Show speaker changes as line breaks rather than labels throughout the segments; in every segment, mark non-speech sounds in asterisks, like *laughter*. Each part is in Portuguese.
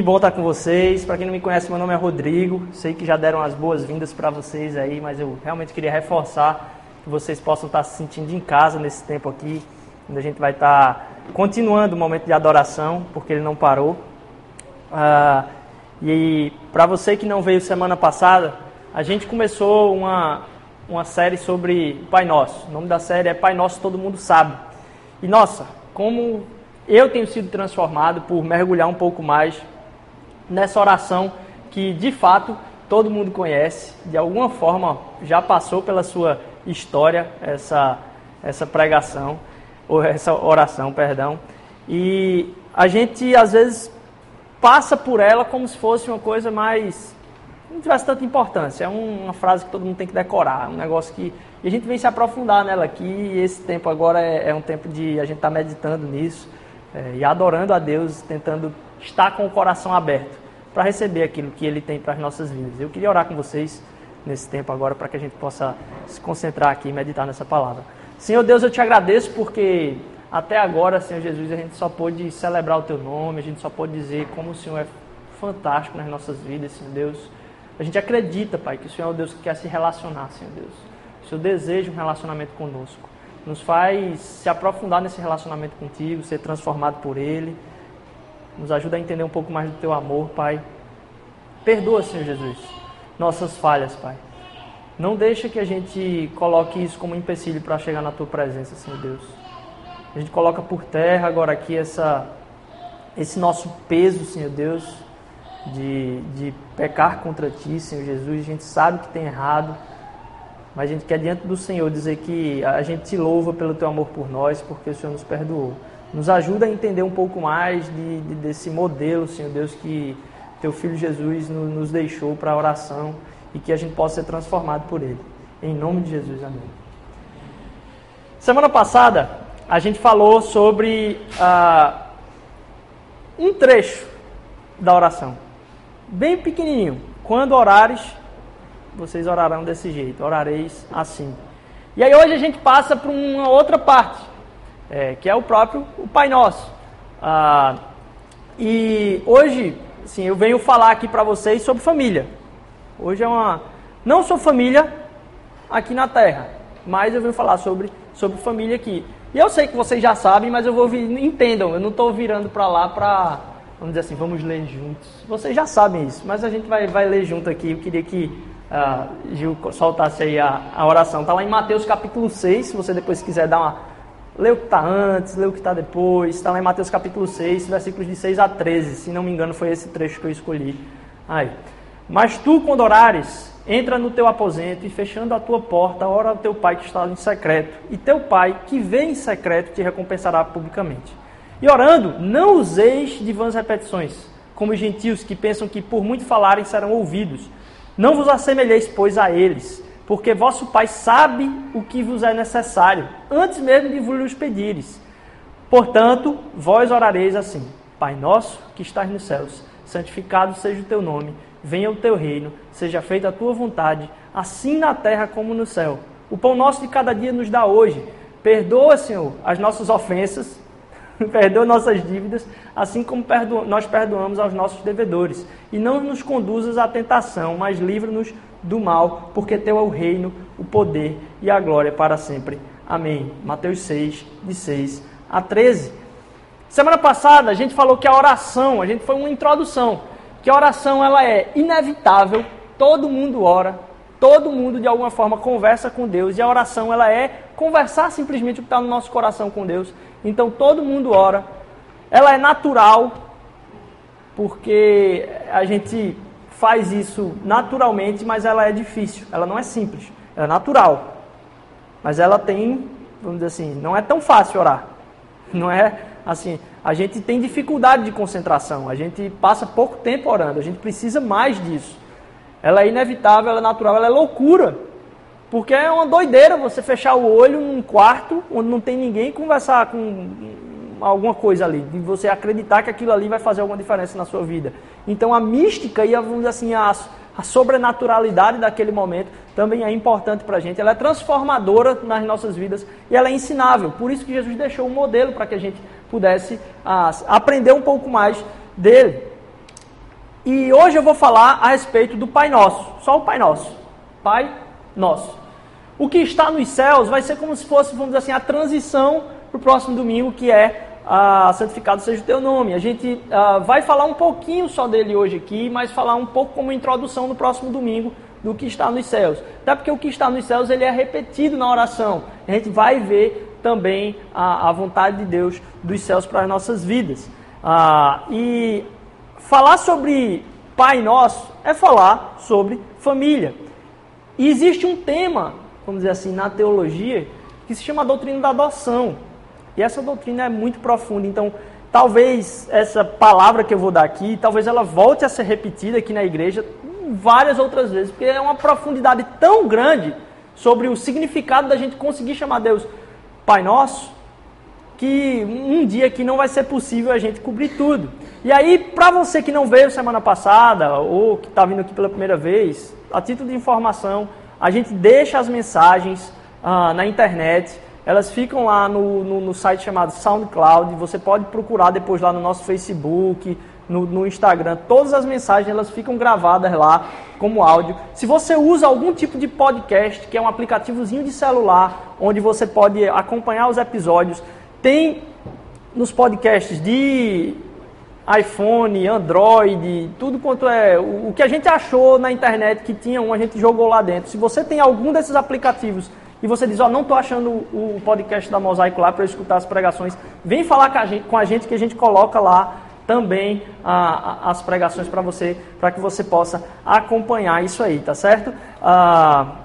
Que bom estar com vocês. Para quem não me conhece, meu nome é Rodrigo. Sei que já deram as boas-vindas para vocês aí, mas eu realmente queria reforçar que vocês possam estar se sentindo em casa nesse tempo aqui, onde a gente vai estar continuando o momento de adoração, porque ele não parou. Ah, e para você que não veio semana passada, a gente começou uma, uma série sobre Pai Nosso. O nome da série é Pai Nosso Todo Mundo Sabe. E nossa, como eu tenho sido transformado por mergulhar um pouco mais nessa oração que de fato todo mundo conhece, de alguma forma já passou pela sua história essa, essa pregação, ou essa oração, perdão. E a gente às vezes passa por ela como se fosse uma coisa mais. não tivesse tanta importância. É uma frase que todo mundo tem que decorar, um negócio que. E a gente vem se aprofundar nela aqui, e esse tempo agora é, é um tempo de a gente estar tá meditando nisso é, e adorando a Deus, tentando estar com o coração aberto para receber aquilo que Ele tem para as nossas vidas. Eu queria orar com vocês nesse tempo agora para que a gente possa se concentrar aqui e meditar nessa palavra. Senhor Deus, eu te agradeço porque até agora, Senhor Jesus, a gente só pôde celebrar o Teu nome, a gente só pôde dizer como o Senhor é fantástico nas nossas vidas, Senhor Deus. A gente acredita, Pai, que o Senhor é o Deus que quer se relacionar, Senhor Deus. O Senhor deseja um relacionamento conosco. Nos faz se aprofundar nesse relacionamento contigo, ser transformado por Ele. Nos ajuda a entender um pouco mais do teu amor, Pai. Perdoa, Senhor Jesus, nossas falhas, Pai. Não deixa que a gente coloque isso como empecilho para chegar na tua presença, Senhor Deus. A gente coloca por terra agora aqui essa, esse nosso peso, Senhor Deus, de, de pecar contra ti, Senhor Jesus. A gente sabe que tem errado, mas a gente quer diante do Senhor dizer que a gente te louva pelo teu amor por nós, porque o Senhor nos perdoou. Nos ajuda a entender um pouco mais de, de, desse modelo, Senhor Deus, que teu Filho Jesus nos, nos deixou para a oração e que a gente possa ser transformado por ele. Em nome de Jesus, amém. Semana passada, a gente falou sobre ah, um trecho da oração, bem pequenininho. Quando orares, vocês orarão desse jeito, orareis assim. E aí hoje a gente passa para uma outra parte, é, que é o próprio o Pai Nosso. Ah, e hoje, sim, eu venho falar aqui para vocês sobre família. Hoje é uma. Não sou família aqui na Terra, mas eu venho falar sobre, sobre família aqui. E eu sei que vocês já sabem, mas eu vou entendam, eu não estou virando para lá para, vamos dizer assim, vamos ler juntos. Vocês já sabem isso, mas a gente vai, vai ler junto aqui. Eu queria que uh, Gil soltasse aí a, a oração. Está lá em Mateus capítulo 6, se você depois quiser dar uma Lê o que está antes, lê o que está depois. Está lá em Mateus capítulo 6, versículos de 6 a 13. Se não me engano, foi esse trecho que eu escolhi. Aí. Mas tu, quando orares, entra no teu aposento e fechando a tua porta, ora ao teu pai que está em secreto. E teu pai, que vê em secreto, te recompensará publicamente. E orando, não useis de vãs repetições, como os gentios que pensam que por muito falarem serão ouvidos. Não vos assemelheis, pois, a eles porque vosso Pai sabe o que vos é necessário, antes mesmo de vos pedires. Portanto, vós orareis assim: Pai nosso que estás nos céus, santificado seja o teu nome, venha o teu reino, seja feita a tua vontade, assim na terra como no céu. O pão nosso de cada dia nos dá hoje. Perdoa, Senhor, as nossas ofensas, *laughs* perdoa nossas dívidas, assim como perdo nós perdoamos aos nossos devedores. E não nos conduzas à tentação, mas livra-nos do mal, porque teu é o reino, o poder e a glória para sempre. Amém. Mateus 6, de 6 a 13. Semana passada a gente falou que a oração, a gente foi uma introdução, que a oração ela é inevitável, todo mundo ora, todo mundo de alguma forma conversa com Deus e a oração ela é conversar simplesmente o que está no nosso coração com Deus. Então todo mundo ora, ela é natural, porque a gente faz isso naturalmente, mas ela é difícil, ela não é simples, ela é natural. Mas ela tem, vamos dizer assim, não é tão fácil orar. *laughs* Não é assim, a gente tem dificuldade de concentração, a gente passa pouco tempo orando, a gente precisa mais disso. Ela é inevitável, ela é natural, ela é loucura. Porque é uma doideira você fechar o olho num quarto onde não tem ninguém e conversar com alguma coisa ali, de você acreditar que aquilo ali vai fazer alguma diferença na sua vida. Então a mística e a, vamos assim, a, a sobrenaturalidade daquele momento também é importante para a gente. Ela é transformadora nas nossas vidas e ela é ensinável. Por isso que Jesus deixou um modelo para que a gente pudesse aprender um pouco mais dele. E hoje eu vou falar a respeito do Pai Nosso, só o Pai Nosso. Pai Nosso. O que está nos céus vai ser como se fosse, vamos dizer assim, a transição para o próximo domingo, que é ah, santificado seja o teu nome. A gente ah, vai falar um pouquinho só dele hoje aqui, mas falar um pouco como introdução no próximo domingo do que está nos céus. Até porque o que está nos céus ele é repetido na oração. A gente vai ver também a, a vontade de Deus dos céus para as nossas vidas. Ah, e falar sobre Pai Nosso é falar sobre família. E existe um tema, vamos dizer assim, na teologia, que se chama a doutrina da adoção. E essa doutrina é muito profunda. Então, talvez essa palavra que eu vou dar aqui, talvez ela volte a ser repetida aqui na igreja várias outras vezes, porque é uma profundidade tão grande sobre o significado da gente conseguir chamar Deus Pai Nosso, que um dia aqui não vai ser possível a gente cobrir tudo. E aí, para você que não veio semana passada, ou que está vindo aqui pela primeira vez, a título de informação, a gente deixa as mensagens ah, na internet, elas ficam lá no, no, no, site chamado SoundCloud, você pode procurar depois lá no nosso Facebook, no, no Instagram, todas as mensagens elas ficam gravadas lá como áudio. Se você usa algum tipo de podcast, que é um aplicativozinho de celular, onde você pode acompanhar os episódios, tem nos podcasts de iPhone, Android, tudo quanto é. O que a gente achou na internet que tinha um, a gente jogou lá dentro. Se você tem algum desses aplicativos e você diz, ó, oh, não estou achando o podcast da Mosaico lá para escutar as pregações, vem falar com a gente, com a gente que a gente coloca lá também a, a, as pregações para você, para que você possa acompanhar isso aí, tá certo? Ah,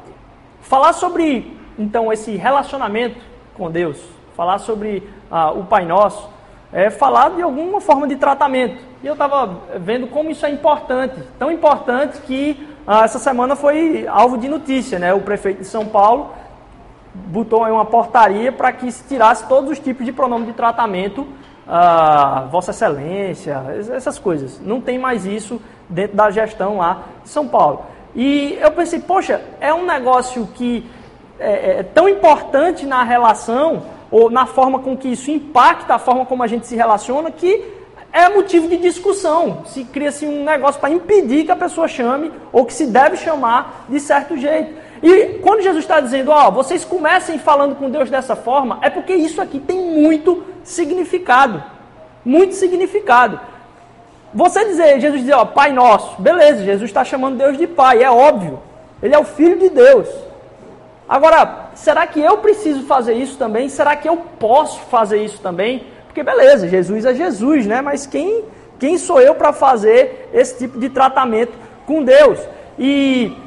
falar sobre, então, esse relacionamento com Deus, falar sobre ah, o Pai Nosso, é falar de alguma forma de tratamento. E eu estava vendo como isso é importante, tão importante que ah, essa semana foi alvo de notícia, né? O prefeito de São Paulo botou aí uma portaria para que se tirasse todos os tipos de pronome de tratamento ah, Vossa Excelência, essas coisas. Não tem mais isso dentro da gestão lá de São Paulo. E eu pensei, poxa, é um negócio que é, é tão importante na relação, ou na forma com que isso impacta a forma como a gente se relaciona, que é motivo de discussão. Se cria-se um negócio para impedir que a pessoa chame, ou que se deve chamar de certo jeito. E quando Jesus está dizendo, ó, oh, vocês comecem falando com Deus dessa forma, é porque isso aqui tem muito significado. Muito significado. Você dizer, Jesus dizer, ó, Pai Nosso, beleza, Jesus está chamando Deus de Pai, é óbvio. Ele é o Filho de Deus. Agora, será que eu preciso fazer isso também? Será que eu posso fazer isso também? Porque beleza, Jesus é Jesus, né? Mas quem, quem sou eu para fazer esse tipo de tratamento com Deus? E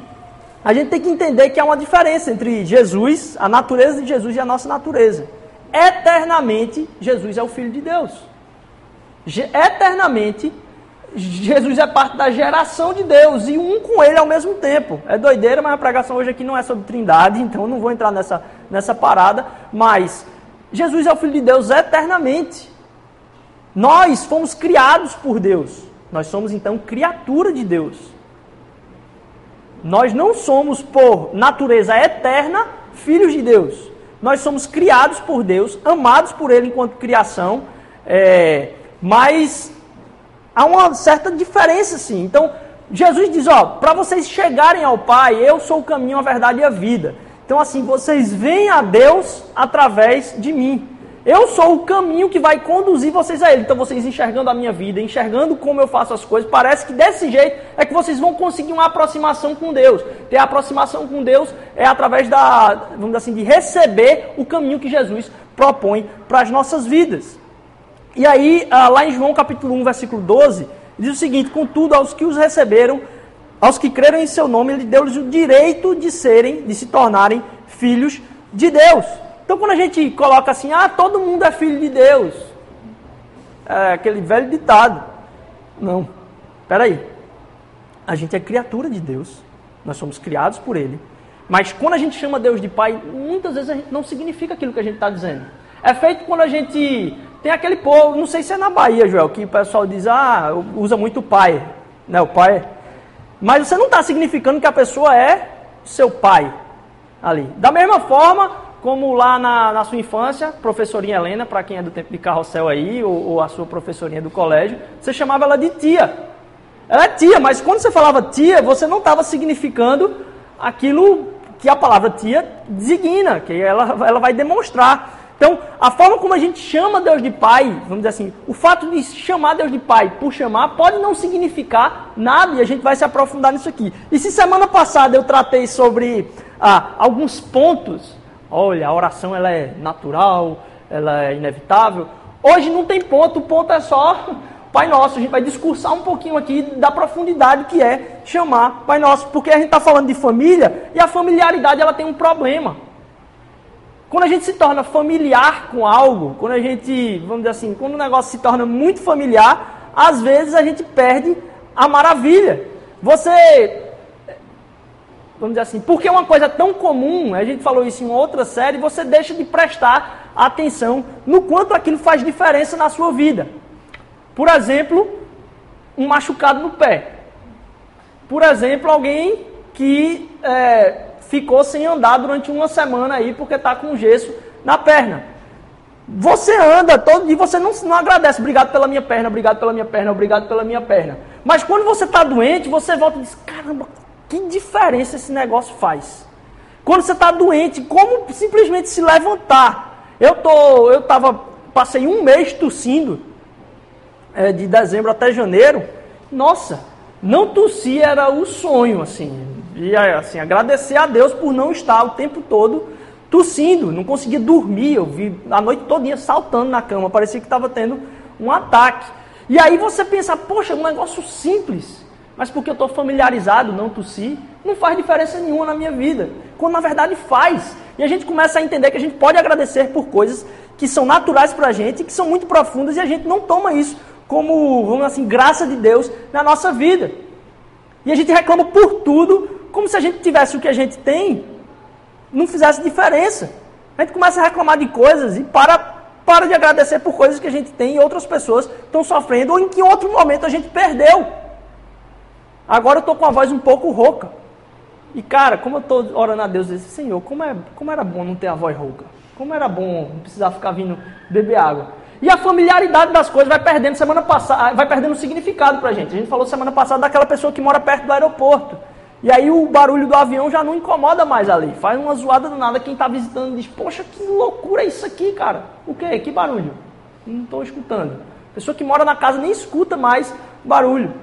a gente tem que entender que há uma diferença entre Jesus, a natureza de Jesus e a nossa natureza. Eternamente, Jesus é o Filho de Deus. Eternamente, Jesus é parte da geração de Deus e um com ele ao mesmo tempo. É doideira, mas a pregação hoje aqui não é sobre trindade, *laughs* então não vou entrar nessa, nessa parada. Mas Jesus é o Filho de Deus eternamente. Nós fomos criados por Deus. Nós somos então criatura de Deus. Nós não somos, por natureza eterna, filhos de Deus. Nós somos criados por Deus, amados por Ele enquanto criação, é, mas há uma certa diferença, sim. Então, Jesus diz: Ó, para vocês chegarem ao Pai, eu sou o caminho, a verdade e a vida. Então, assim, vocês vêm a Deus através de mim. Eu sou o caminho que vai conduzir vocês a Ele. Então, vocês enxergando a minha vida, enxergando como eu faço as coisas, parece que desse jeito é que vocês vão conseguir uma aproximação com Deus. Ter a aproximação com Deus é através da, vamos dizer assim, de receber o caminho que Jesus propõe para as nossas vidas. E aí, ah, lá em João capítulo 1, versículo 12, diz o seguinte: Contudo, aos que os receberam, aos que creram em seu nome, ele deu-lhes o direito de serem, de se tornarem filhos de Deus. Então, quando a gente coloca assim, ah, todo mundo é filho de Deus, é aquele velho ditado. Não, peraí. A gente é criatura de Deus, nós somos criados por Ele. Mas quando a gente chama Deus de Pai, muitas vezes a gente não significa aquilo que a gente está dizendo. É feito quando a gente tem aquele povo, não sei se é na Bahia, Joel, que o pessoal diz, ah, usa muito pai, né, o pai. Mas você não está significando que a pessoa é seu pai ali. Da mesma forma, como lá na, na, sua infância, professorinha Helena, para quem é do tempo de carrossel aí, ou, ou, a sua professorinha do colégio, você chamava ela de tia. ela é tia, mas quando você falava tia, você não estava significando aquilo que a palavra tia designa, que ela, ela vai demonstrar. Então, a forma como a gente chama Deus de Pai, vamos dizer assim, o fato de chamar Deus de Pai por chamar pode não significar nada e a gente vai se aprofundar nisso aqui. E se semana passada eu tratei sobre ah, alguns pontos, olha, a oração ela é natural, ela é inevitável, hoje não tem ponto, o ponto é só Pai Nosso. A gente vai discursar um pouquinho aqui da profundidade que é chamar Pai Nosso, porque a gente está falando de família e a familiaridade ela tem um problema. Quando a gente se torna familiar com algo, quando a gente, vamos dizer assim, quando o negócio se torna muito familiar, às vezes a gente perde a maravilha. Você, vamos dizer assim, porque é uma coisa tão comum, a gente falou isso em outra série, você deixa de prestar atenção no quanto aquilo faz diferença na sua vida. Por exemplo, um machucado no pé. Por exemplo, alguém que é, ficou sem andar durante uma semana aí porque está com gesso na perna. Você anda todo dia, você não, não agradece, obrigado pela minha perna, obrigado pela minha perna, obrigado pela minha perna. Mas quando você está doente, você volta e diz: caramba, que diferença esse negócio faz. Quando você está doente, como simplesmente se levantar? Eu tô, eu tava, passei um mês tossindo, é, de dezembro até janeiro. Nossa, não tossir era o sonho, assim. E assim, agradecer a Deus por não estar o tempo todo tossindo, não conseguia dormir, eu vi a noite todinha saltando na cama, parecia que estava tendo um ataque. E aí você pensa, poxa, um negócio simples, mas porque eu estou familiarizado, não tossir, não faz diferença nenhuma na minha vida. Quando na verdade faz. E a gente começa a entender que a gente pode agradecer por coisas que são naturais para a gente, que são muito profundas, e a gente não toma isso como, vamos assim, graça de Deus na nossa vida. E a gente reclama por tudo, como se a gente tivesse o que a gente tem, não fizesse diferença. A gente começa a reclamar de coisas e para, para de agradecer por coisas que a gente tem e outras pessoas estão sofrendo ou em que outro momento a gente perdeu. Agora eu estou com a voz um pouco rouca. E cara, como eu estou orando a Deus, eu disse, Senhor, como, é, como era bom não ter a voz rouca. Como era bom não precisar ficar vindo beber água. E a familiaridade das coisas vai perdendo semana passada, vai perdendo significado para a gente. A gente falou semana passada daquela pessoa que mora perto do aeroporto. E aí o barulho do avião já não incomoda mais ali. Faz uma zoada do nada. Quem está visitando diz, poxa, que loucura isso aqui, cara. O quê? Que barulho? Não estou escutando. Pessoa que mora na casa nem escuta mais barulho.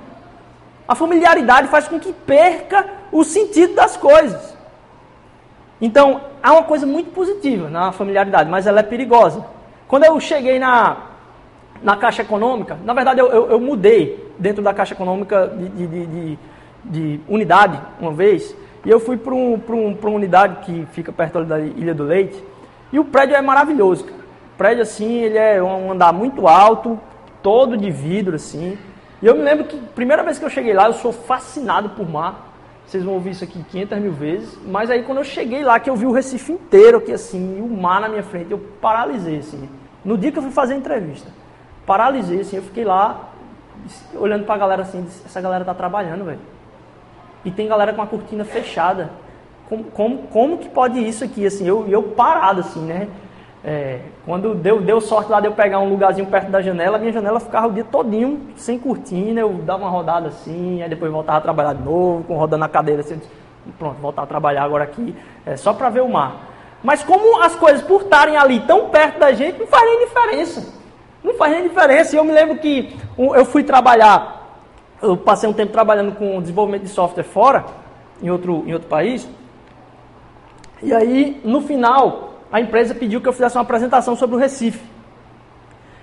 A familiaridade faz com que perca o sentido das coisas. Então, há uma coisa muito positiva na familiaridade, mas ela é perigosa. Quando eu cheguei na, na Caixa Econômica, na verdade eu, eu, eu mudei dentro da Caixa Econômica de, de, de de unidade uma vez, e eu fui para um, um, uma unidade que fica perto da Ilha do Leite, e o prédio é maravilhoso. O prédio, assim, ele é um andar muito alto, todo de vidro, assim. E eu me lembro que, primeira vez que eu cheguei lá, eu sou fascinado por mar. Vocês vão ouvir isso aqui 500 mil vezes. Mas aí, quando eu cheguei lá, que eu vi o Recife inteiro aqui, assim, e o mar na minha frente, eu paralisei, assim. No dia que eu fui fazer a entrevista. Paralisei, assim, eu fiquei lá, olhando para a galera, assim, disse, essa galera tá trabalhando, velho e tem galera com a cortina fechada. Como, como, como que pode isso aqui? Assim, eu, eu parado assim, né? É, quando deu, deu sorte lá de eu pegar um lugarzinho perto da janela, a minha janela ficava o dia todinho sem cortina, eu dava uma rodada assim, aí depois voltava a trabalhar de novo, com rodando na cadeira assim, e pronto, voltar a trabalhar agora aqui, é, só para ver o mar. Mas como as coisas por estarem ali tão perto da gente, não faz nem diferença. Não faz nem diferença. Eu me lembro que eu fui trabalhar eu passei um tempo trabalhando com desenvolvimento de software fora, em outro, em outro país. E aí, no final, a empresa pediu que eu fizesse uma apresentação sobre o Recife.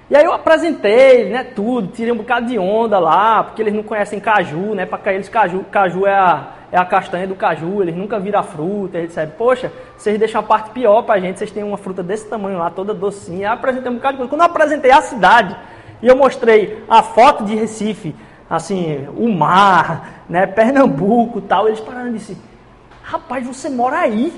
E aí eu apresentei, né, tudo, tirei um bocado de onda lá, porque eles não conhecem caju, né, para eles caju, caju é a, é a castanha do caju, eles nunca viram fruta, eles disseram, poxa, vocês deixam a parte pior pra gente, vocês têm uma fruta desse tamanho lá, toda docinha. Aí apresentei um bocado de coisa. Quando eu apresentei a cidade, e eu mostrei a foto de Recife, assim, o mar, né, Pernambuco tal, eles pararam e disseram, rapaz, você mora aí?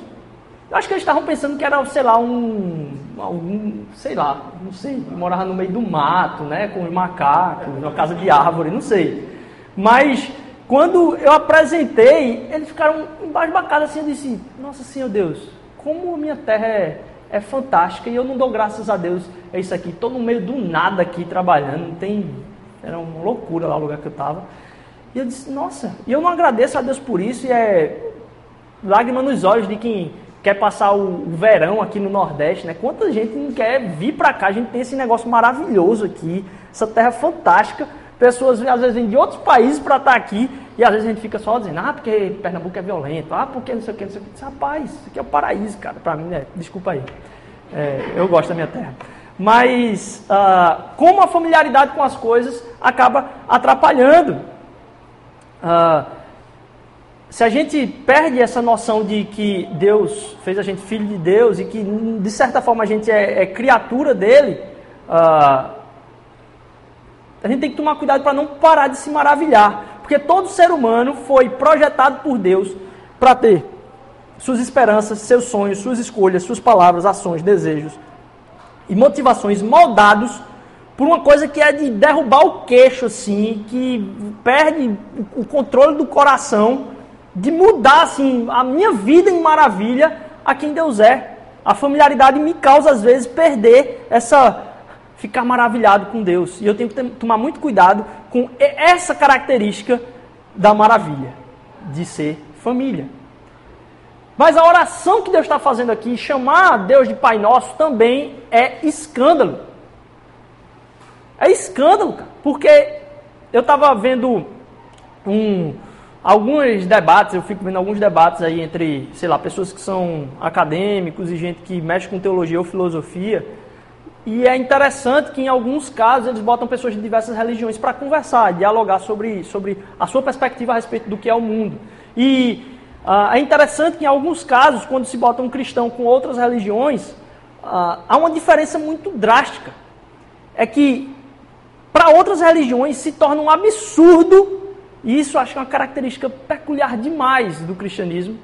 Eu acho que eles estavam pensando que era, sei lá, um, algum, sei lá, não sei, morava no meio do mato, né, com os macacos, uma casa de árvore, não sei. Mas quando eu apresentei, eles ficaram embasbacados assim, eu disse, nossa Senhor Deus, como a minha terra é, é fantástica e eu não dou graças a Deus é isso aqui, estou no meio do nada aqui trabalhando, não tem era uma loucura lá o lugar que eu estava. E eu disse, nossa, e eu não agradeço a Deus por isso, e é lágrima nos olhos de quem quer passar o, verão aqui no Nordeste, né? Quanta gente não quer vir para cá, a gente tem esse negócio maravilhoso aqui, essa terra fantástica. Pessoas às vezes vêm de outros países para estar tá aqui e às vezes a gente fica só dizendo, ah, porque Pernambuco é violento, ah, porque não sei o que, não sei o que. Rapaz, isso aqui é o paraíso, cara, para mim, né? Desculpa aí. É, eu gosto da minha terra. Mas ah, como a familiaridade com as coisas acaba atrapalhando. Ah, se a gente perde essa noção de que Deus fez a gente filho de Deus e que, de certa forma, a gente é, é criatura dele, uh, a gente tem que tomar cuidado para não parar de se maravilhar. Porque todo ser humano foi projetado por Deus para ter suas esperanças, seus sonhos, suas escolhas, suas palavras, ações, desejos e motivações moldados por uma coisa que é de derrubar o queixo, assim, que perde o controle do coração de mudar assim a minha vida em maravilha a quem Deus é. A familiaridade me causa às vezes perder essa ficar maravilhado com Deus. E eu tenho que tomar muito cuidado com essa característica da maravilha, de ser família. Mas a oração que Deus está fazendo aqui, chamar Deus de Pai Nosso, também é escândalo. É escândalo, cara, porque eu estava vendo um, alguns debates, eu fico vendo alguns debates aí entre, sei lá, pessoas que são acadêmicos e gente que mexe com teologia ou filosofia. E é interessante que em alguns casos eles botam pessoas de diversas religiões para conversar, dialogar sobre, sobre a sua perspectiva a respeito do que é o mundo. E uh, é interessante que em alguns casos, quando se bota um cristão com outras religiões, uh, há uma diferença muito drástica. É que para outras religiões se torna um absurdo e isso acho que é uma característica peculiar demais do cristianismo,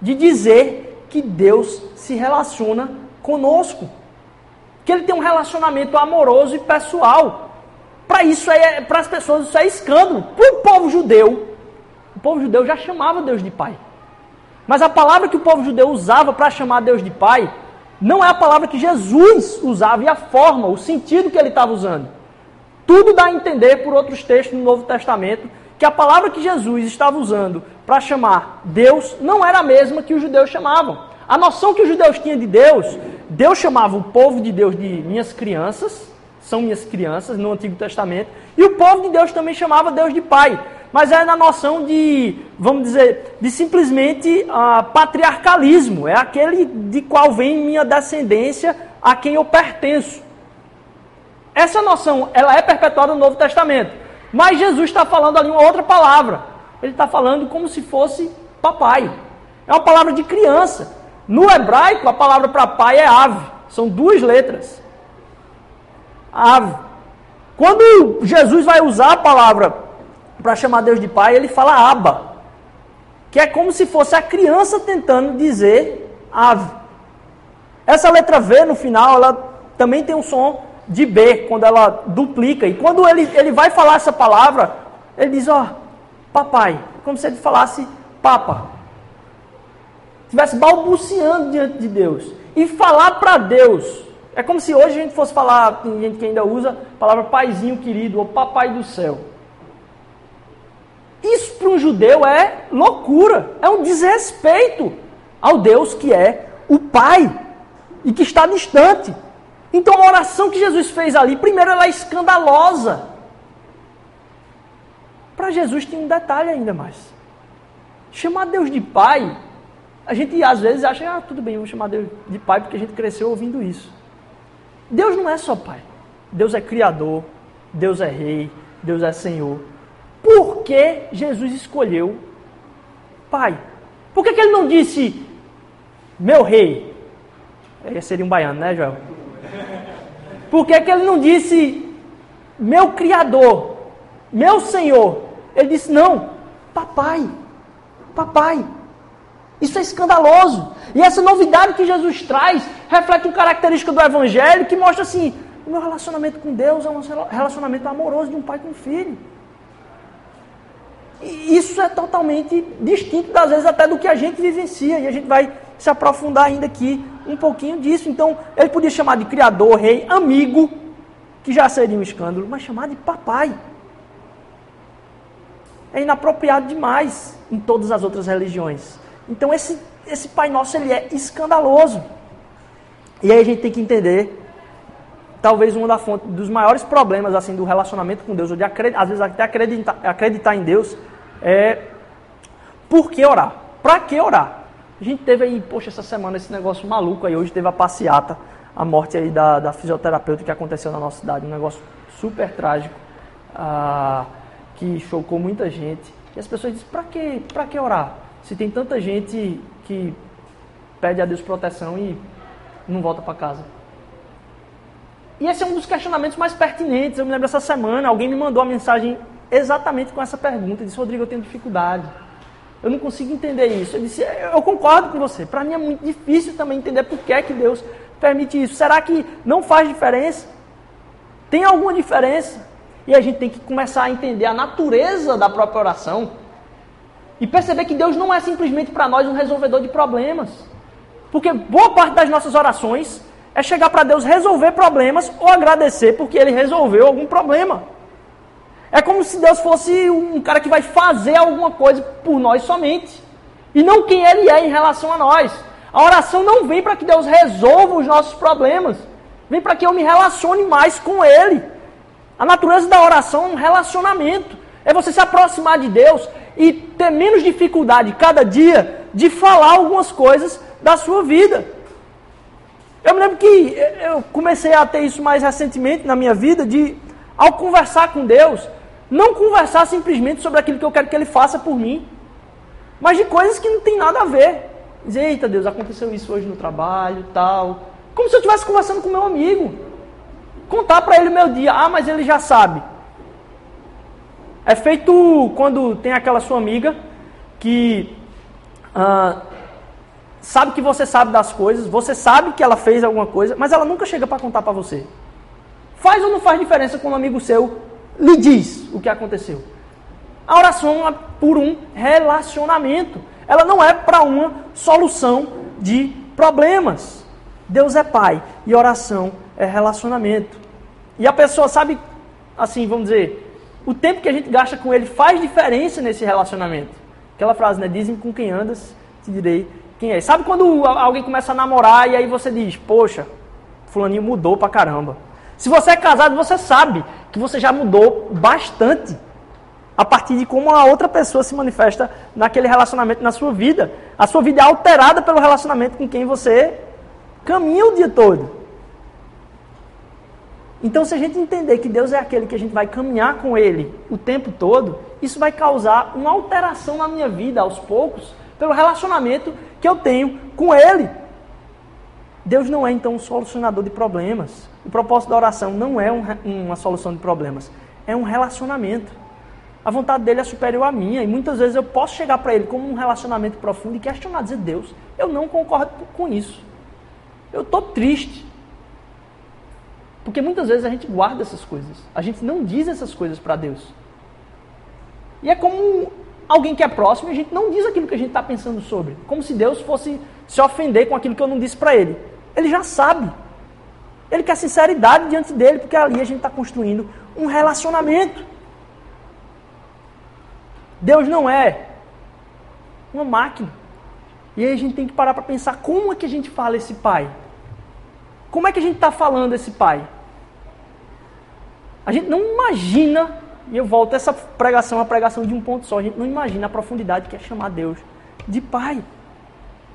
de dizer que Deus se relaciona conosco. Que ele tem um relacionamento amoroso e pessoal. Para isso é, para as pessoas isso é escândalo. Para o povo judeu, o povo judeu já chamava Deus de Pai. Mas a palavra que o povo judeu usava para chamar Deus de Pai não é a palavra que Jesus usava e a forma, o sentido que ele estava usando. Tudo dá a entender por outros textos no Novo Testamento que a palavra que Jesus estava usando para chamar Deus não era a mesma que os judeus chamavam. A noção que os judeus tinham de Deus, Deus chamava o povo de Deus de minhas crianças, são minhas crianças no Antigo Testamento, e o povo de Deus também chamava Deus de Pai. Mas é na noção de, vamos dizer, de simplesmente uh, patriarcalismo. É aquele de qual vem minha descendência, a quem eu pertenço. Essa noção, ela é perpetuada no Novo Testamento. Mas Jesus está falando ali uma outra palavra. Ele está falando como se fosse papai. É uma palavra de criança. No hebraico, a palavra para pai é ave. São duas letras. Ave. Quando Jesus vai usar a palavra para chamar Deus de pai, ele fala aba. Que é como se fosse a criança tentando dizer ave. Essa letra V no final, ela também tem um som de B, quando ela duplica. E quando ele, ele vai falar essa palavra, ele diz, ó, oh, papai, como se ele falasse papa. Estivesse balbuciando diante de Deus. E falar para Deus. É como se hoje a gente fosse falar, tem gente que ainda usa a palavra paizinho querido ou papai do céu. Isso para um judeu é loucura, é um desrespeito ao Deus que é o Pai e que está distante. Então a oração que Jesus fez ali, primeiro ela é escandalosa. Para Jesus tem um detalhe ainda mais. Chamar Deus de Pai, a gente às vezes acha, ah, tudo bem, vou chamar Deus de Pai porque a gente cresceu ouvindo isso. Deus não é só Pai. Deus é Criador, Deus é Rei, Deus é Senhor. Por que Jesus escolheu Pai? Por que, que ele não disse, meu Rei? Aí seria um baiano, né, Joel? Por que, que ele não disse, meu Criador, meu Senhor? Ele disse, não, papai, papai. Isso é escandaloso. E essa novidade que Jesus traz reflete uma característica do Evangelho que mostra assim: o meu relacionamento com Deus é um relacionamento amoroso de um pai com um filho. E isso é totalmente distinto, das vezes, até do que a gente vivencia. E a gente vai se aprofundar ainda aqui um pouquinho disso. Então, ele podia chamar de criador, rei, amigo, que já seria um escândalo, mas chamar de papai. é inapropriado demais em todas as outras religiões. Então esse, esse Pai Nosso ele é escandaloso. E aí a gente tem que entender, talvez uma da fonte dos maiores problemas assim do relacionamento com Deus, ou de às vezes até acreditar, acreditar em Deus, é por que orar? Para que orar? A gente teve aí, poxa, essa semana esse negócio maluco aí, hoje teve a passeata, a morte aí da, da fisioterapeuta que aconteceu na nossa cidade, um negócio super trágico, ah, que chocou muita gente. E as pessoas dizem, para que, pra que orar? Se tem tanta gente que pede a Deus proteção e não volta para casa. E esse é um dos questionamentos mais pertinentes. Eu me lembro essa semana, alguém me mandou uma mensagem exatamente com essa pergunta. Disse, Rodrigo, eu tenho dificuldade. Eu não consigo entender isso. Eu disse, eu concordo com você. Para mim é muito difícil também entender por que, é que Deus permite isso. Será que não faz diferença? Tem alguma diferença? E a gente tem que começar a entender a natureza da própria oração e perceber que Deus não é simplesmente para nós um resolvedor de problemas. Porque boa parte das nossas orações é chegar para Deus resolver problemas ou agradecer porque Ele resolveu algum problema. É como se Deus fosse um cara que vai fazer alguma coisa por nós somente. E não quem Ele é em relação a nós. A oração não vem para que Deus resolva os nossos problemas. Vem para que eu me relacione mais com Ele. A natureza da oração é um relacionamento. É você se aproximar de Deus e ter menos dificuldade cada dia de falar algumas coisas da sua vida. Eu me lembro que eu comecei a ter isso mais recentemente na minha vida, de ao conversar com Deus, não conversar simplesmente sobre aquilo que eu quero que Ele faça por mim, mas de coisas que não tem nada a ver. Dizer, eita Deus, aconteceu isso hoje no trabalho, tal. Como se eu estivesse conversando com meu amigo. Contar para ele o meu dia. Ah, mas ele já sabe. É feito quando tem aquela sua amiga que ah, sabe que você sabe das coisas, você sabe que ela fez alguma coisa, mas ela nunca chega para contar para você. Faz ou não faz diferença quando um amigo seu lhe diz o que aconteceu? A oração é por um relacionamento. Ela não é para uma solução de problemas. Deus é Pai e oração é relacionamento. E a pessoa sabe, assim, vamos dizer, o tempo que a gente gasta com ele faz diferença nesse relacionamento. Aquela frase, né? Dizem com quem andas, te direi quem é. Sabe quando alguém começa a namorar e aí você diz, poxa, fulaninho mudou pra caramba. Se você é casado, você sabe que você já mudou bastante a partir de como a outra pessoa se manifesta naquele relacionamento na sua vida. A sua vida é alterada pelo relacionamento com quem você caminha o dia todo. Então, se a gente entender que Deus é aquele que a gente vai caminhar com Ele o tempo todo, isso vai causar uma alteração na minha vida aos poucos, pelo relacionamento que eu tenho com Ele. Deus não é então um solucionador de problemas. O propósito da oração não é um, uma solução de problemas, é um relacionamento. A vontade dele é superior à minha e muitas vezes eu posso chegar para ele como um relacionamento profundo e questionar, dizer: Deus, eu não concordo com isso. Eu estou triste. Porque muitas vezes a gente guarda essas coisas. A gente não diz essas coisas para Deus. E é como alguém que é próximo e a gente não diz aquilo que a gente está pensando sobre. Como se Deus fosse se ofender com aquilo que eu não disse para ele. Ele já sabe. Ele quer sinceridade diante dele, porque ali a gente está construindo um relacionamento. Deus não é uma máquina. E aí a gente tem que parar para pensar como é que a gente fala esse pai. Como é que a gente está falando esse pai? A gente não imagina, e eu volto essa pregação, a pregação de um ponto só, a gente não imagina a profundidade que é chamar Deus de pai.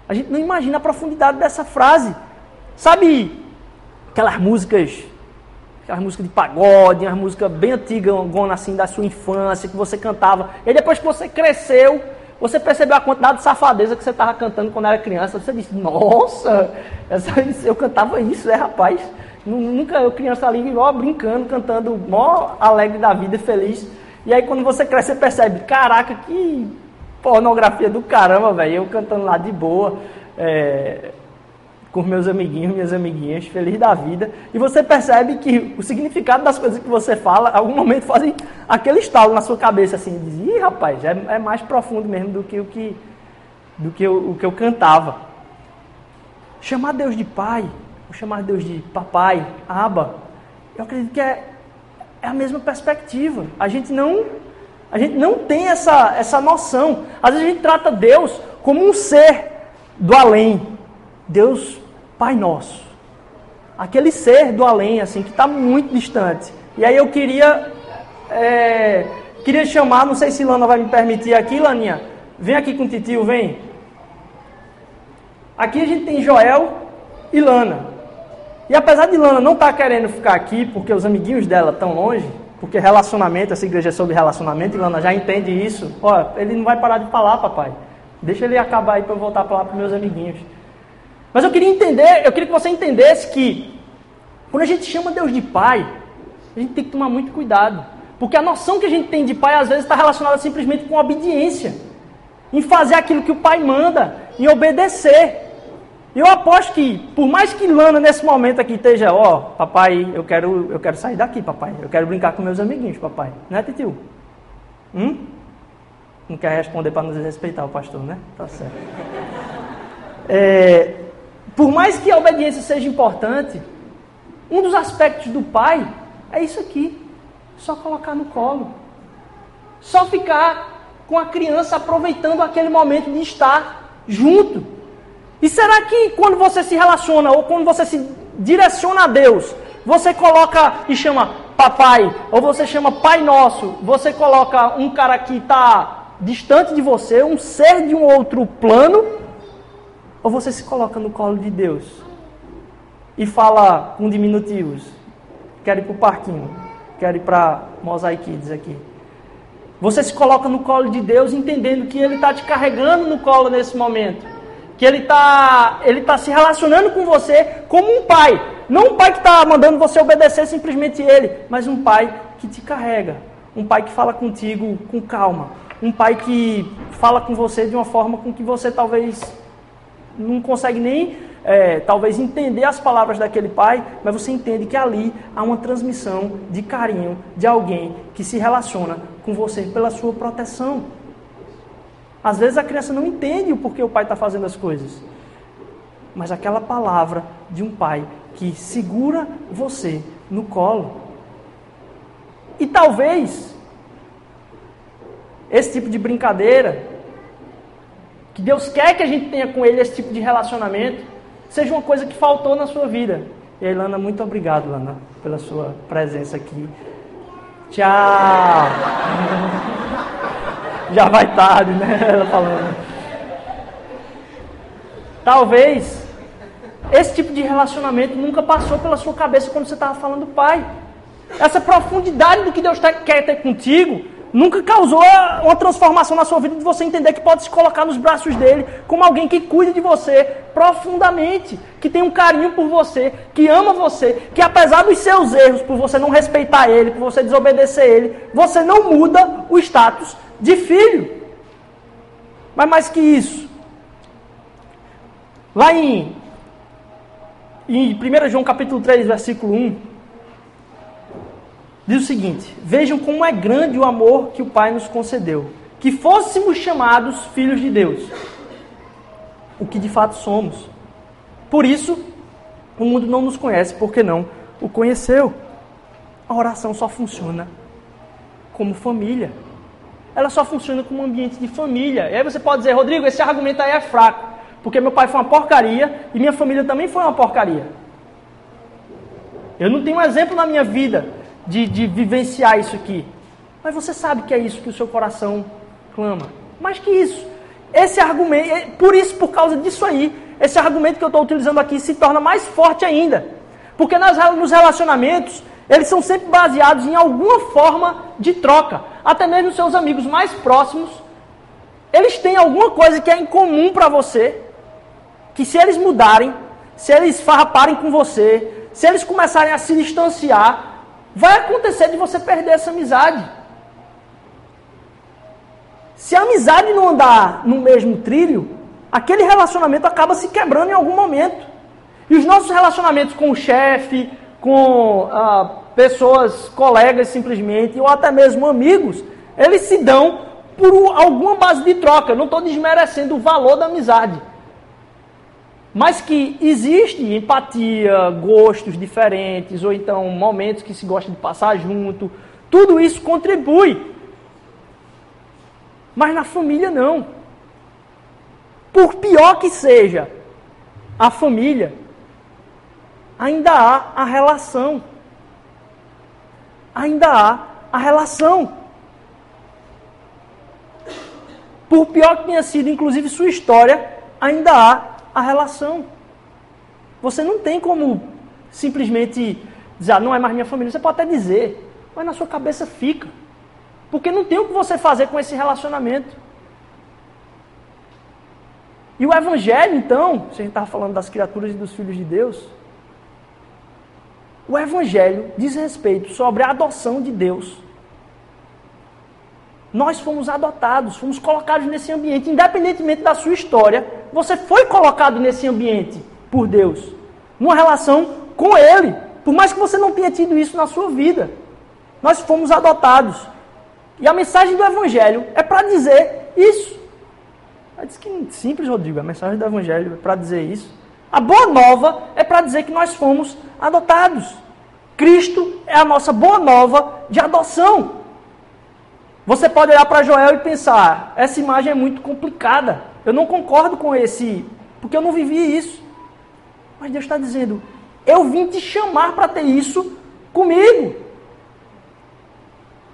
A gente não imagina a profundidade dessa frase. Sabe aquelas músicas, aquelas músicas de pagode, as músicas bem antigas, assim, da sua infância, que você cantava. E depois que você cresceu, você percebeu a quantidade de safadeza que você estava cantando quando era criança. Você disse, nossa, eu cantava isso, é rapaz. Nunca eu criança ali, ó, brincando, cantando, mó alegre da vida, feliz. E aí quando você cresce, você percebe, caraca, que pornografia do caramba, velho. Eu cantando lá de boa. É, com meus amiguinhos, minhas amiguinhas, feliz da vida. E você percebe que o significado das coisas que você fala, algum momento fazem aquele estalo na sua cabeça, assim, diz, ih, rapaz, é, é mais profundo mesmo do que o que, do que eu, o que eu cantava. Chamar Deus de pai, ou chamar Deus de papai, aba, eu acredito que é, é a mesma perspectiva. A gente não A gente não tem essa, essa noção. Às vezes a gente trata Deus como um ser do além. Deus Pai Nosso. Aquele ser do além, assim, que está muito distante. E aí eu queria, é, queria chamar, não sei se Lana vai me permitir aqui, Laninha. Vem aqui com o titio, vem. Aqui a gente tem Joel e Lana. E apesar de Lana não estar tá querendo ficar aqui, porque os amiguinhos dela estão longe, porque relacionamento, essa igreja é sobre relacionamento, e Lana já entende isso. Ó, ele não vai parar de falar, papai. Deixa ele acabar aí para eu voltar para lá para meus amiguinhos. Mas eu queria entender, eu queria que você entendesse que quando a gente chama Deus de Pai, a gente tem que tomar muito cuidado. Porque a noção que a gente tem de Pai às vezes está relacionada simplesmente com obediência. Em fazer aquilo que o Pai manda, em obedecer. E eu aposto que, por mais que Lana nesse momento aqui esteja, ó, papai, eu quero, eu quero sair daqui, papai. Eu quero brincar com meus amiguinhos, papai. Né, tio? Hum? Não quer responder para nos respeitar o pastor, né? Tá certo. É, por mais que a obediência seja importante, um dos aspectos do pai é isso aqui: só colocar no colo. Só ficar com a criança aproveitando aquele momento de estar junto. E será que quando você se relaciona ou quando você se direciona a Deus, você coloca e chama papai, ou você chama pai nosso, você coloca um cara que está distante de você, um ser de um outro plano, ou você se coloca no colo de Deus e fala com diminutivos, quero ir para o parquinho, quero ir para Mosaic Kids aqui. Você se coloca no colo de Deus entendendo que Ele está te carregando no colo nesse momento que ele está ele tá se relacionando com você como um pai. Não um pai que está mandando você obedecer simplesmente ele, mas um pai que te carrega. Um pai que fala contigo com calma. Um pai que fala com você de uma forma com que você talvez não consegue nem é, talvez entender as palavras daquele pai, mas você entende que ali há uma transmissão de carinho de alguém que se relaciona com você pela sua proteção. Às vezes a criança não entende o porquê o pai está fazendo as coisas. Mas aquela palavra de um pai que segura você no colo. E talvez esse tipo de brincadeira, que Deus quer que a gente tenha com Ele esse tipo de relacionamento, seja uma coisa que faltou na sua vida. E aí, Lana, muito obrigado, Lana, pela sua presença aqui. Tchau! *laughs* já vai tarde, né? *laughs* Ela falando. Talvez esse tipo de relacionamento nunca passou pela sua cabeça quando você estava falando pai. Essa profundidade do que Deus quer ter contigo nunca causou uma transformação na sua vida de você entender que pode se colocar nos braços dele como alguém que cuida de você profundamente, que tem um carinho por você, que ama você, que apesar dos seus erros, por você não respeitar ele, por você desobedecer ele, você não muda o status de filho. Mas mais que isso, lá em, em 1 João capítulo 3, versículo 1, diz o seguinte: Vejam como é grande o amor que o Pai nos concedeu, que fôssemos chamados filhos de Deus, o que de fato somos. Por isso, o mundo não nos conhece porque não o conheceu. A oração só funciona como família ela só funciona como ambiente de família. E aí você pode dizer, Rodrigo, esse argumento aí é fraco, porque meu pai foi uma porcaria e minha família também foi uma porcaria. Eu não tenho um exemplo na minha vida de, de vivenciar isso aqui. Mas você sabe que é isso que o seu coração clama. Mais que isso. Esse argumento, é por isso, por causa disso aí, esse argumento que eu estou utilizando aqui se torna mais forte ainda. Porque nas, nos relacionamentos, eles são sempre baseados em alguma forma de troca. Até mesmo seus amigos mais próximos, eles têm alguma coisa que é incomum para você, que se eles mudarem, se eles farraparem com você, se eles começarem a se distanciar, vai acontecer de você perder essa amizade. Se a amizade não andar no mesmo trilho, aquele relacionamento acaba se quebrando em algum momento. E os nossos relacionamentos com o chefe, com ah, pessoas, colegas simplesmente, ou até mesmo amigos, eles se dão por alguma base de troca. Eu não estou desmerecendo o valor da amizade. Mas que existe empatia, gostos diferentes, ou então momentos que se gosta de passar junto, tudo isso contribui. Mas na família não. Por pior que seja a família, ainda há a relação. Ainda há a relação. Por pior que tenha sido, inclusive, sua história, ainda há a relação. Você não tem como simplesmente dizer, ah, não é mais minha família. Você pode até dizer, mas na sua cabeça fica. Porque não tem o que você fazer com esse relacionamento. E o Evangelho, então, se a gente estava falando das criaturas e dos filhos de Deus, o Evangelho diz respeito sobre a adoção de Deus. Nós fomos adotados, fomos colocados nesse ambiente, independentemente da sua história, você foi colocado nesse ambiente por Deus, numa relação com Ele, por mais que você não tenha tido isso na sua vida. Nós fomos adotados. E a mensagem do Evangelho é para dizer isso. Diz que simples, Rodrigo. A mensagem do Evangelho é para dizer isso. A boa nova é para dizer que nós fomos adotados. Cristo é a nossa boa nova de adoção. Você pode olhar para Joel e pensar: essa imagem é muito complicada. Eu não concordo com esse, porque eu não vivi isso. Mas Deus está dizendo: eu vim te chamar para ter isso comigo.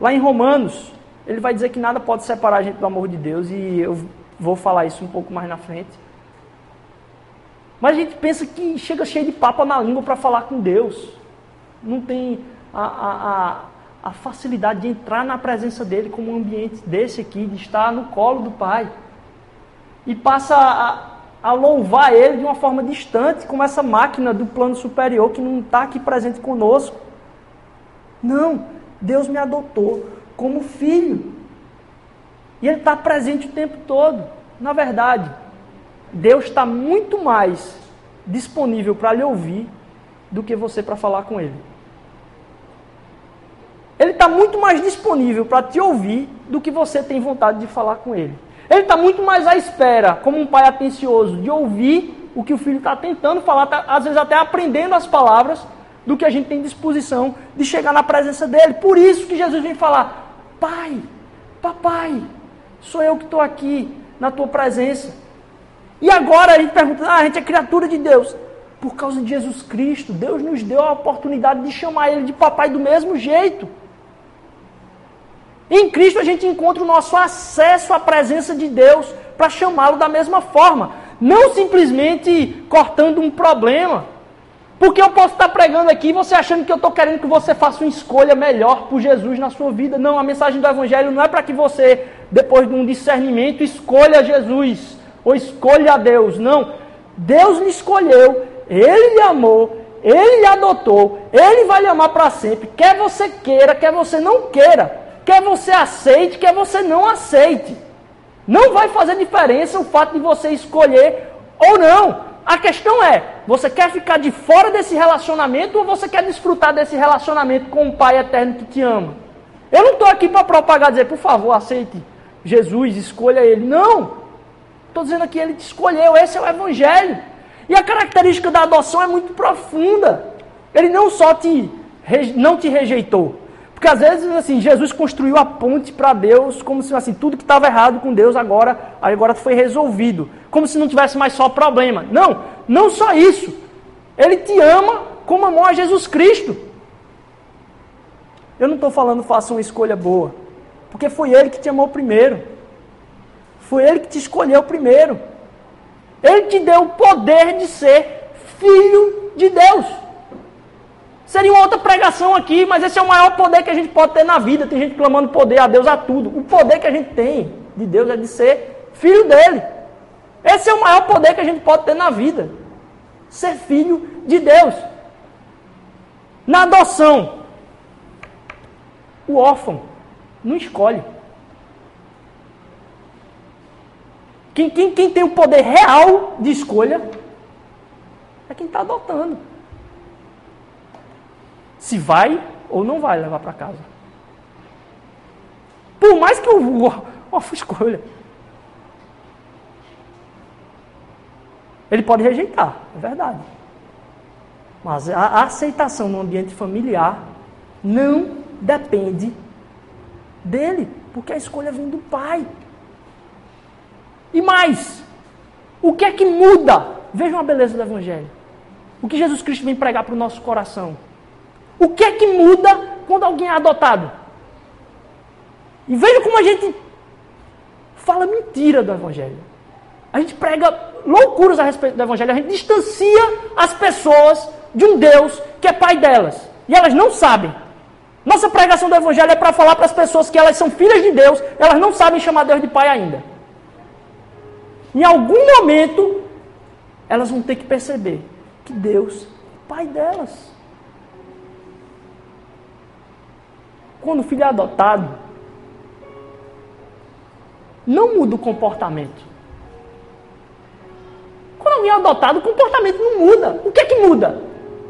Lá em Romanos, ele vai dizer que nada pode separar a gente do amor de Deus, e eu vou falar isso um pouco mais na frente. Mas a gente pensa que chega cheio de papo na língua para falar com Deus. Não tem a, a, a, a, facilidade de entrar na presença dele como um ambiente desse aqui, de estar no colo do Pai. E passa a, a louvar ele de uma forma distante, como essa máquina do plano superior que não está aqui presente conosco. Não, Deus me adotou como filho. E Ele está presente o tempo todo. Na verdade, Deus está muito mais disponível para lhe ouvir do que você para falar com Ele. Ele está muito mais disponível para te ouvir do que você tem vontade de falar com Ele. Ele está muito mais à espera, como um pai atencioso, de ouvir o que o filho está tentando falar, tá, às vezes até aprendendo as palavras, do que a gente tem disposição de chegar na presença dele. Por isso que Jesus vem falar: Pai, papai, Sou eu que estou aqui na tua presença. E agora a gente pergunta: ah, a gente é criatura de Deus. Por causa de Jesus Cristo, Deus nos deu a oportunidade de chamar Ele de papai do mesmo jeito. Em Cristo a gente encontra o nosso acesso à presença de Deus para chamá-lo da mesma forma. Não simplesmente cortando um problema. Porque eu posso estar pregando aqui e você achando que eu estou querendo que você faça uma escolha melhor por Jesus na sua vida. Não, a mensagem do Evangelho não é para que você, depois de um discernimento, escolha Jesus ou escolha a Deus. Não. Deus lhe escolheu, Ele lhe amou, Ele lhe adotou, Ele vai lhe amar para sempre. Quer você queira, quer você não queira. Quer você aceite, quer você não aceite. Não vai fazer diferença o fato de você escolher ou não. A questão é, você quer ficar de fora desse relacionamento ou você quer desfrutar desse relacionamento com o Pai eterno que te ama? Eu não estou aqui para propagar, dizer, por favor, aceite Jesus, escolha Ele. Não! Estou dizendo que Ele te escolheu, esse é o Evangelho. E a característica da adoção é muito profunda. Ele não só te, não te rejeitou, porque às vezes, assim, Jesus construiu a ponte para Deus, como se assim, tudo que estava errado com Deus agora, agora foi resolvido. Como se não tivesse mais só problema. Não, não só isso. Ele te ama como amou a Jesus Cristo. Eu não estou falando faça uma escolha boa. Porque foi Ele que te amou primeiro. Foi Ele que te escolheu primeiro. Ele te deu o poder de ser filho de Deus. Seria uma outra pregação aqui, mas esse é o maior poder que a gente pode ter na vida. Tem gente clamando poder a Deus a tudo. O poder que a gente tem de Deus é de ser filho dele. Esse é o maior poder que a gente pode ter na vida. Ser filho de Deus. Na adoção, o órfão não escolhe. Quem, quem, quem tem o poder real de escolha é quem está adotando se vai ou não vai levar para casa. Por mais que o órfão *laughs* escolha. Ele pode rejeitar, é verdade. Mas a aceitação no ambiente familiar não depende dele, porque a escolha vem do pai. E mais, o que é que muda? Vejam a beleza do Evangelho. O que Jesus Cristo vem pregar para o nosso coração. O que é que muda quando alguém é adotado? E veja como a gente fala mentira do Evangelho. A gente prega loucuras a respeito do Evangelho. A gente distancia as pessoas de um Deus que é pai delas. E elas não sabem. Nossa pregação do Evangelho é para falar para as pessoas que elas são filhas de Deus, elas não sabem chamar Deus de pai ainda. Em algum momento, elas vão ter que perceber que Deus é pai delas. Quando o filho é adotado, não muda o comportamento. Quando alguém é adotado, o comportamento não muda. O que é que muda?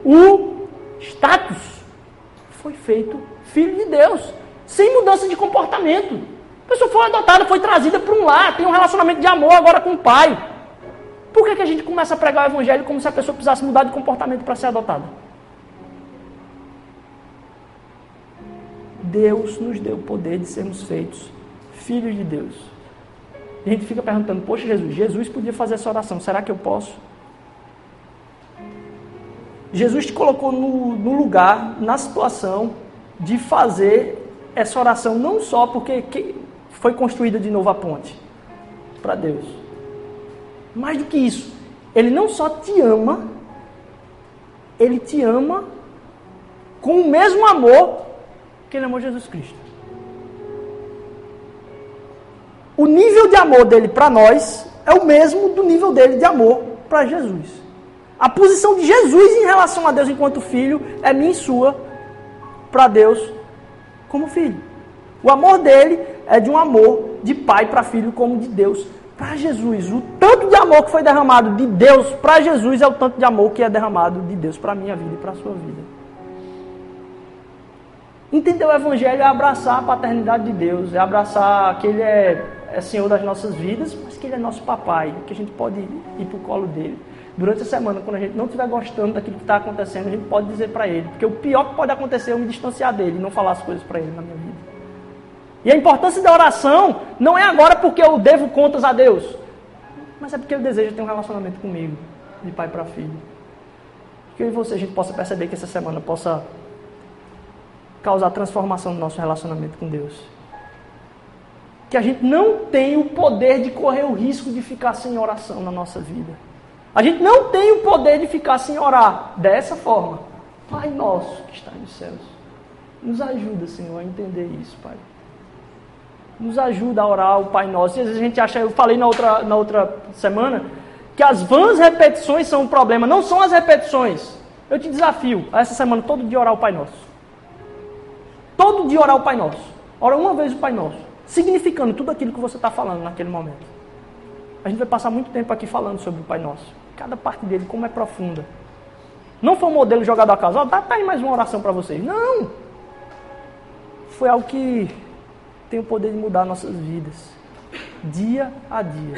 O status foi feito filho de Deus, sem mudança de comportamento. A pessoa foi adotada, foi trazida para um lar, tem um relacionamento de amor agora com o pai. Por que, que a gente começa a pregar o evangelho como se a pessoa precisasse mudar de comportamento para ser adotada? Deus nos deu o poder de sermos feitos filhos de Deus. E a gente fica perguntando, poxa Jesus, Jesus podia fazer essa oração, será que eu posso? Jesus te colocou no, no lugar, na situação de fazer essa oração, não só porque foi construída de novo a ponte para Deus. Mais do que isso, Ele não só te ama, Ele te ama com o mesmo amor que Ele amou Jesus Cristo. O nível de amor dele para nós é o mesmo do nível dele de amor para Jesus. A posição de Jesus em relação a Deus enquanto filho é minha e sua para Deus como filho. O amor dele é de um amor de pai para filho, como de Deus para Jesus. O tanto de amor que foi derramado de Deus para Jesus é o tanto de amor que é derramado de Deus para minha vida e para a sua vida. Entender o Evangelho é abraçar a paternidade de Deus, é abraçar que Ele é, é Senhor das nossas vidas, mas que Ele é nosso papai, que a gente pode ir para o colo dele. Durante a semana, quando a gente não estiver gostando daquilo que está acontecendo, a gente pode dizer para ele. Porque o pior que pode acontecer é eu me distanciar dele não falar as coisas para ele na minha vida. E a importância da oração não é agora porque eu devo contas a Deus, mas é porque ele deseja ter um relacionamento comigo, de pai para filho. Que eu e você a gente possa perceber que essa semana possa causar transformação no nosso relacionamento com Deus. Que a gente não tem o poder de correr o risco de ficar sem oração na nossa vida. A gente não tem o poder de ficar sem orar dessa forma. Pai nosso que está nos céus, nos ajuda, Senhor, a entender isso, Pai. Nos ajuda a orar o Pai Nosso. E às vezes a gente acha, eu falei na outra, na outra semana, que as vãs repetições são um problema. Não são as repetições. Eu te desafio essa semana todo dia orar o Pai Nosso. Todo dia orar o Pai Nosso. Ora uma vez o Pai Nosso. Significando tudo aquilo que você está falando naquele momento. A gente vai passar muito tempo aqui falando sobre o Pai Nosso. Cada parte dele, como é profunda. Não foi um modelo jogado a casa. Ó, tá, tá aí mais uma oração para vocês. Não! Foi algo que tem o poder de mudar nossas vidas. Dia a dia.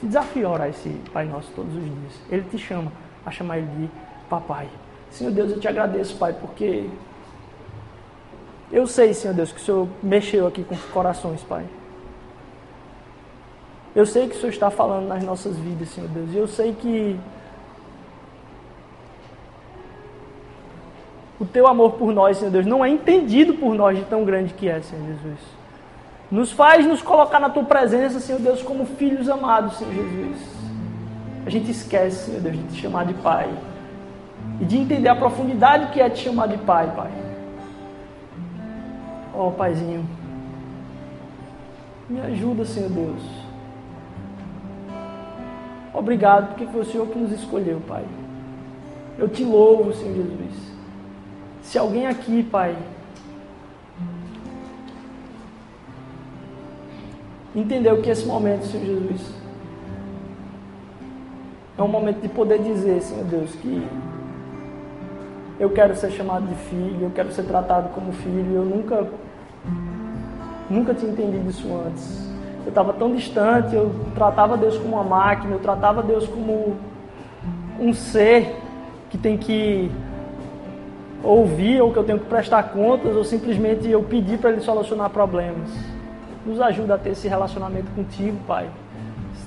Te desafio a orar esse Pai Nosso todos os dias. Ele te chama a chamar ele de Papai. Senhor Deus, eu te agradeço, Pai, porque eu sei, Senhor Deus, que o Senhor mexeu aqui com os corações, Pai. Eu sei que o Senhor está falando nas nossas vidas, Senhor Deus. E eu sei que o teu amor por nós, Senhor Deus, não é entendido por nós de tão grande que é, Senhor Jesus. Nos faz nos colocar na tua presença, Senhor Deus, como filhos amados, Senhor Jesus. A gente esquece, Senhor Deus, de te chamar de Pai. E de entender a profundidade que é te chamar de Pai, Pai. Ó oh, Paizinho, me ajuda, Senhor Deus. Obrigado, porque foi o Senhor que nos escolheu, Pai. Eu te louvo, Senhor Jesus. Se alguém aqui, Pai, entendeu que esse momento, Senhor Jesus, é um momento de poder dizer, Senhor Deus, que eu quero ser chamado de filho, eu quero ser tratado como filho, eu nunca Nunca tinha entendido isso antes. Eu estava tão distante, eu tratava Deus como uma máquina, eu tratava Deus como um ser que tem que ouvir ou que eu tenho que prestar contas ou simplesmente eu pedir para ele solucionar problemas. Nos ajuda a ter esse relacionamento contigo, Pai.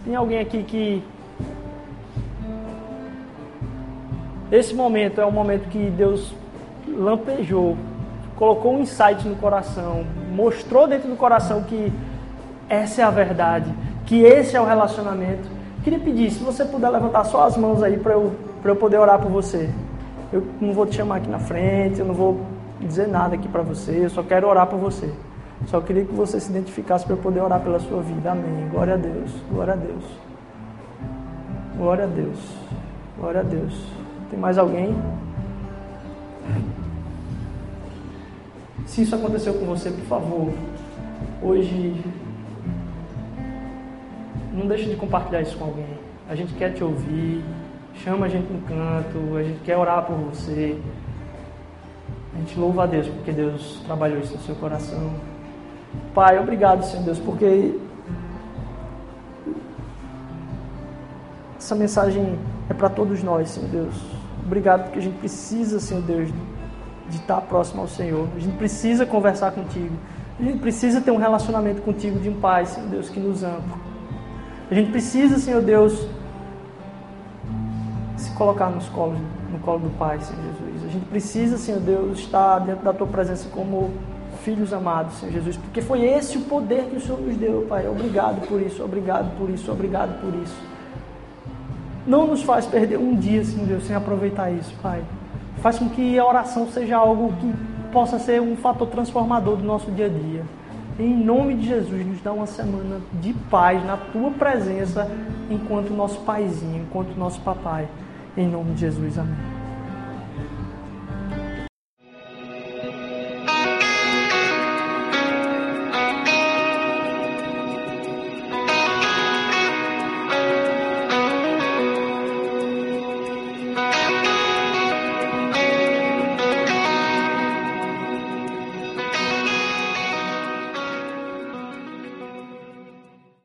Tem alguém aqui que esse momento é o momento que Deus lampejou, colocou um insight no coração, mostrou dentro do coração que essa é a verdade, que esse é o relacionamento. Queria pedir, se você puder levantar só as mãos aí para eu, eu poder orar por você. Eu não vou te chamar aqui na frente, eu não vou dizer nada aqui para você, eu só quero orar por você. Só queria que você se identificasse para eu poder orar pela sua vida. Amém. Glória a Deus. Glória a Deus. Glória a Deus. Glória a Deus. Tem mais alguém? Se isso aconteceu com você, por favor, hoje não deixe de compartilhar isso com alguém. A gente quer te ouvir. Chama a gente no canto, a gente quer orar por você. A gente louva a Deus porque Deus trabalhou isso no seu coração. Pai, obrigado, Senhor Deus, porque essa mensagem é para todos nós, Senhor Deus. Obrigado porque a gente precisa, Senhor Deus, de estar próximo ao Senhor. A gente precisa conversar contigo. A gente precisa ter um relacionamento contigo de um Pai, Senhor Deus, que nos ama. A gente precisa, Senhor Deus, se colocar nos colos, no colo do Pai, Senhor Jesus. A gente precisa, Senhor Deus, estar dentro da Tua presença como filhos amados, Senhor Jesus, porque foi esse o poder que o Senhor nos deu, Pai. Obrigado por isso, obrigado por isso, obrigado por isso. Não nos faz perder um dia, Senhor Deus, sem aproveitar isso, Pai. Faz com que a oração seja algo que possa ser um fator transformador do nosso dia a dia. Em nome de Jesus, nos dá uma semana de paz na tua presença, enquanto nosso paizinho, enquanto nosso papai. Em nome de Jesus, amém.